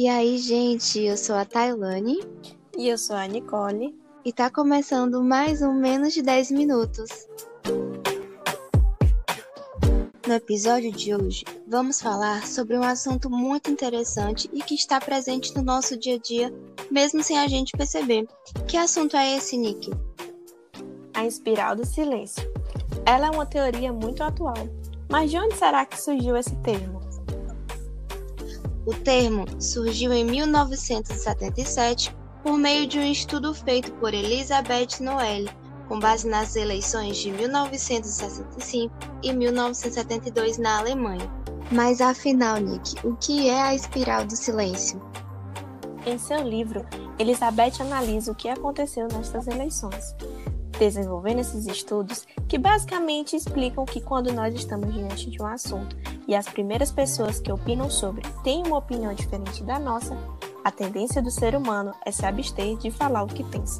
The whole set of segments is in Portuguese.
E aí, gente, eu sou a Tailane. E eu sou a Nicole. E tá começando mais um Menos de 10 Minutos. No episódio de hoje, vamos falar sobre um assunto muito interessante e que está presente no nosso dia a dia, mesmo sem a gente perceber. Que assunto é esse, Nick? A espiral do silêncio. Ela é uma teoria muito atual. Mas de onde será que surgiu esse termo? O termo surgiu em 1977 por meio de um estudo feito por Elizabeth Noel, com base nas eleições de 1965 e 1972 na Alemanha. Mas afinal, Nick, o que é a espiral do silêncio? Em seu livro, Elizabeth analisa o que aconteceu nestas eleições, desenvolvendo esses estudos que basicamente explicam que quando nós estamos diante de um assunto e as primeiras pessoas que opinam sobre têm uma opinião diferente da nossa, a tendência do ser humano é se abster de falar o que pensa.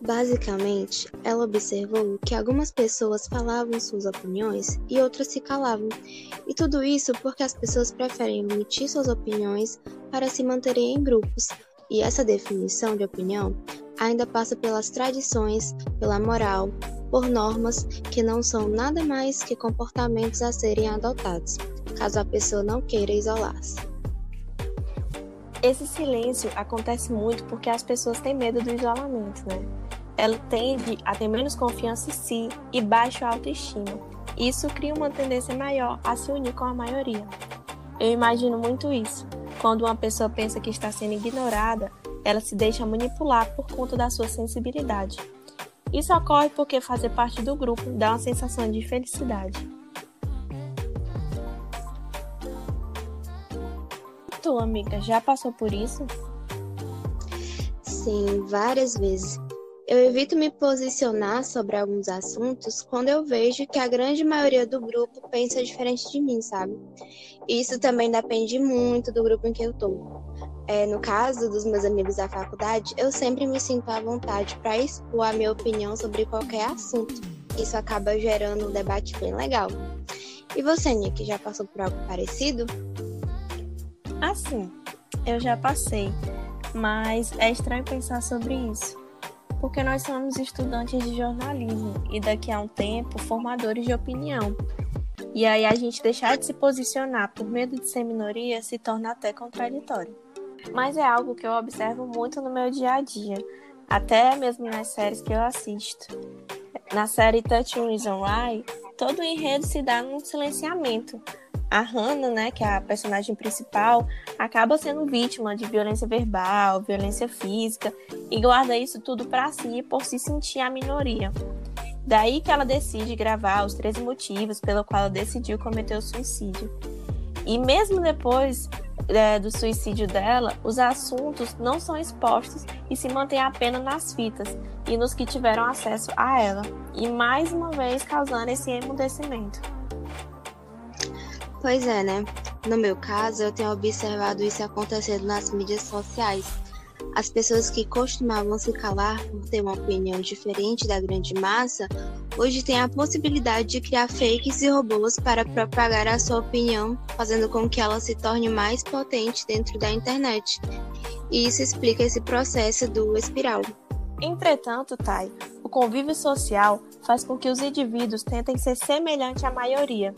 Basicamente, ela observou que algumas pessoas falavam suas opiniões e outras se calavam, e tudo isso porque as pessoas preferem emitir suas opiniões para se manterem em grupos, e essa definição de opinião ainda passa pelas tradições, pela moral, por normas que não são nada mais que comportamentos a serem adotados, caso a pessoa não queira isolar-se. Esse silêncio acontece muito porque as pessoas têm medo do isolamento, né? Ela tende a ter menos confiança em si e baixa autoestima. Isso cria uma tendência maior a se unir com a maioria. Eu imagino muito isso. Quando uma pessoa pensa que está sendo ignorada, ela se deixa manipular por conta da sua sensibilidade. Isso ocorre porque fazer parte do grupo dá uma sensação de felicidade. Tu, amiga, já passou por isso? Sim, várias vezes. Eu evito me posicionar sobre alguns assuntos quando eu vejo que a grande maioria do grupo pensa diferente de mim, sabe? Isso também depende muito do grupo em que eu tô. É, no caso dos meus amigos da faculdade, eu sempre me sinto à vontade para expor a minha opinião sobre qualquer assunto. Isso acaba gerando um debate bem legal. E você, Nick, já passou por algo parecido? Assim, eu já passei, mas é estranho pensar sobre isso porque nós somos estudantes de jornalismo e daqui a um tempo formadores de opinião. E aí a gente deixar de se posicionar por medo de ser minoria se torna até contraditório. Mas é algo que eu observo muito no meu dia a dia, até mesmo nas séries que eu assisto. Na série Touch Reason Why, todo o enredo se dá num silenciamento, a Hannah, né, que é a personagem principal, acaba sendo vítima de violência verbal, violência física e guarda isso tudo para si por se sentir a minoria. Daí que ela decide gravar os 13 motivos pelo qual ela decidiu cometer o suicídio. E mesmo depois é, do suicídio dela, os assuntos não são expostos e se mantêm apenas nas fitas e nos que tiveram acesso a ela, e mais uma vez causando esse emudecimento. Pois é, né? No meu caso, eu tenho observado isso acontecendo nas mídias sociais. As pessoas que costumavam se calar por ter uma opinião diferente da grande massa, hoje têm a possibilidade de criar fakes e robôs para propagar a sua opinião, fazendo com que ela se torne mais potente dentro da internet. E isso explica esse processo do espiral. Entretanto, Thay, o convívio social faz com que os indivíduos tentem ser semelhantes à maioria,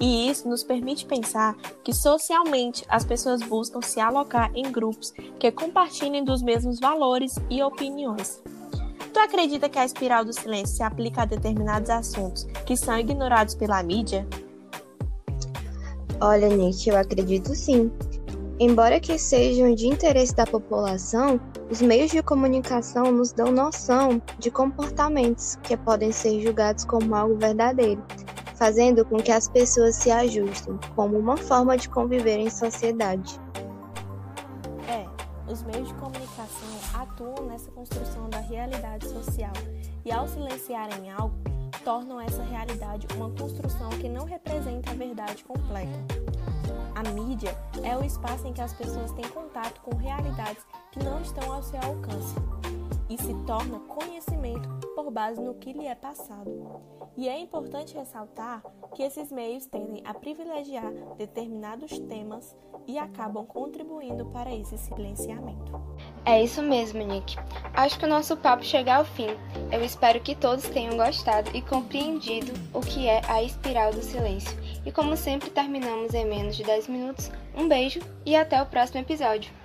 e isso nos permite pensar que socialmente as pessoas buscam se alocar em grupos que compartilhem dos mesmos valores e opiniões. Tu acredita que a espiral do silêncio se aplica a determinados assuntos que são ignorados pela mídia? Olha, Nick, eu acredito sim. Embora que sejam de interesse da população, os meios de comunicação nos dão noção de comportamentos que podem ser julgados como algo verdadeiro, fazendo com que as pessoas se ajustem como uma forma de conviver em sociedade. É, os meios de comunicação atuam nessa construção da realidade social e, ao silenciarem algo, tornam essa realidade uma construção que não representa a verdade completa. A mídia é o espaço em que as pessoas têm contato com realidades que não estão ao seu alcance. E se torna conhecimento por base no que lhe é passado. E é importante ressaltar que esses meios tendem a privilegiar determinados temas e acabam contribuindo para esse silenciamento. É isso mesmo, Nick. Acho que o nosso papo chega ao fim. Eu espero que todos tenham gostado e compreendido o que é a espiral do silêncio. E como sempre terminamos em menos de 10 minutos, um beijo e até o próximo episódio.